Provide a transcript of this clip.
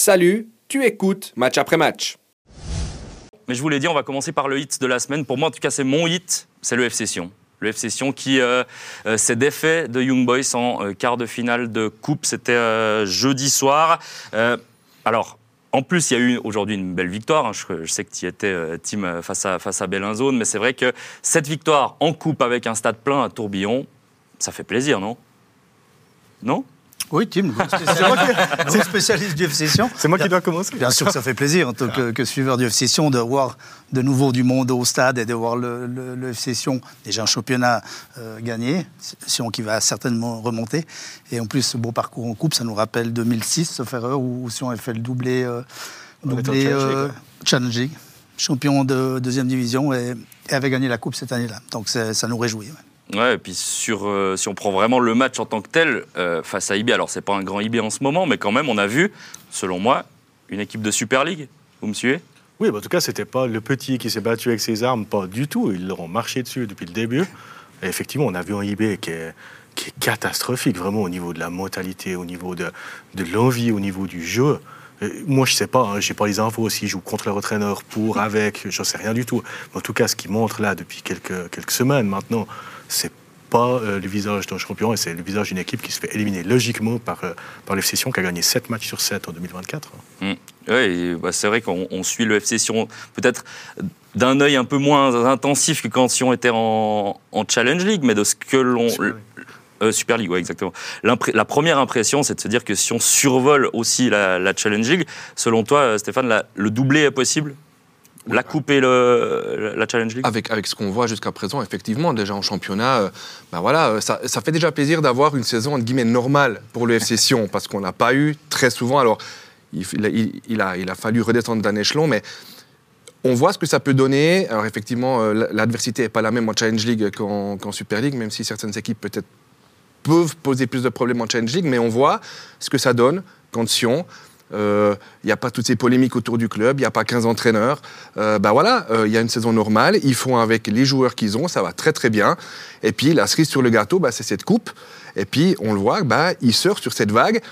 Salut, tu écoutes match après match. Mais je vous l'ai dit, on va commencer par le hit de la semaine. Pour moi, en tout cas, c'est mon hit, c'est le FC Sion. Le FC Sion qui euh, euh, s'est défait de Young Boys en euh, quart de finale de coupe. C'était jeudi soir. Alors, en plus, il y a eu aujourd'hui une belle victoire. hein. Je, sais que tu étais, euh, face à, face à Bellinzone. Mais c'est vrai que cette victoire en coupe avec un stade plein à Tourbillon, ça fait plaisir, non? Non? Oui, Tim, c'est spécialiste du FC Sion. C'est moi qui dois commencer. Bien sûr que ça fait plaisir en tant que, que suiveur du FC Sion de voir de nouveau du monde au stade et de voir le, le- le FC Sion, déjà un championnat euh, gagné, Sion qui va certainement remonter. Et en plus, ce beau parcours en coupe, ça nous rappelle 2006, sauf erreur, où Sion a fait le doublé, euh, doublé euh, ouais. Challenge League, champion de deuxième division et, et avait gagné la coupe cette année-là. Donc ça nous réjouit. ouais. Ouais, et puis sur, euh, si on prend vraiment le match en tant que tel, euh, face à IB, alors c'est pas un grand IB en ce moment, mais quand même, on a vu, selon moi, une équipe de Super League. Vous me suivez? Oui, bah, en tout cas, c'était pas le petit qui s'est battu avec ses armes, pas du tout. Ils leur ont marché dessus depuis le début. Et effectivement, on a vu un IB qui est, qui est catastrophique, vraiment, au niveau de la mentalité, au niveau de, de l'envie, au niveau du jeu. Euh, Moi, je sais pas, hein, j'ai pas les infos s'ils jouent contre leur entraîneur, pour, avec, j'en sais rien du tout. Mais en tout cas, ce qu'ils montrent là depuis quelques, quelques semaines maintenant, c'est pas euh, le visage d'un champion, et c'est le visage d'une équipe qui se fait éliminer logiquement par, euh, par l'FC Sion, qui a gagné 7 matchs sur 7 en 2024. Oui, bah, c'est vrai qu'on on suit le FC Sion peut-être d'un œil un peu moins intensif que quand Sion était en, en Challenge League, mais de ce que l'on. Super League. Euh, Super League, ouais, exactement. La première impression, c'est de se dire que si on survole aussi la, la Challenge League, selon toi, euh, Stéphane, la- le doublé est possible? La coupe et le, la Challenge League? Avec, avec ce qu'on voit jusqu'à présent, effectivement, déjà en championnat, euh, ben voilà, ça, ça fait déjà plaisir d'avoir une saison entre guillemets normale pour le FC Sion, parce qu'on n'a pas eu très souvent. Alors, il, il a- il- a, il a fallu redescendre d'un échelon, mais on voit ce que ça peut donner. Alors, effectivement, l'adversité n'est pas la même en Challenge League qu'en qu'en Super League, même si certaines équipes peut-être peuvent poser plus de problèmes en Challenge League, mais on voit ce que ça donne quand Sion. Il n'y a pas toutes ces polémiques autour du club, il n'y a pas 15 entraîneurs. Euh, ben voilà, euh, il y a une saison normale, ils font avec les joueurs qu'ils ont, ça va très très bien. Et puis la cerise sur le gâteau, ben, c'est cette coupe. Et puis on le voit, ben, ils surfent sur cette vague.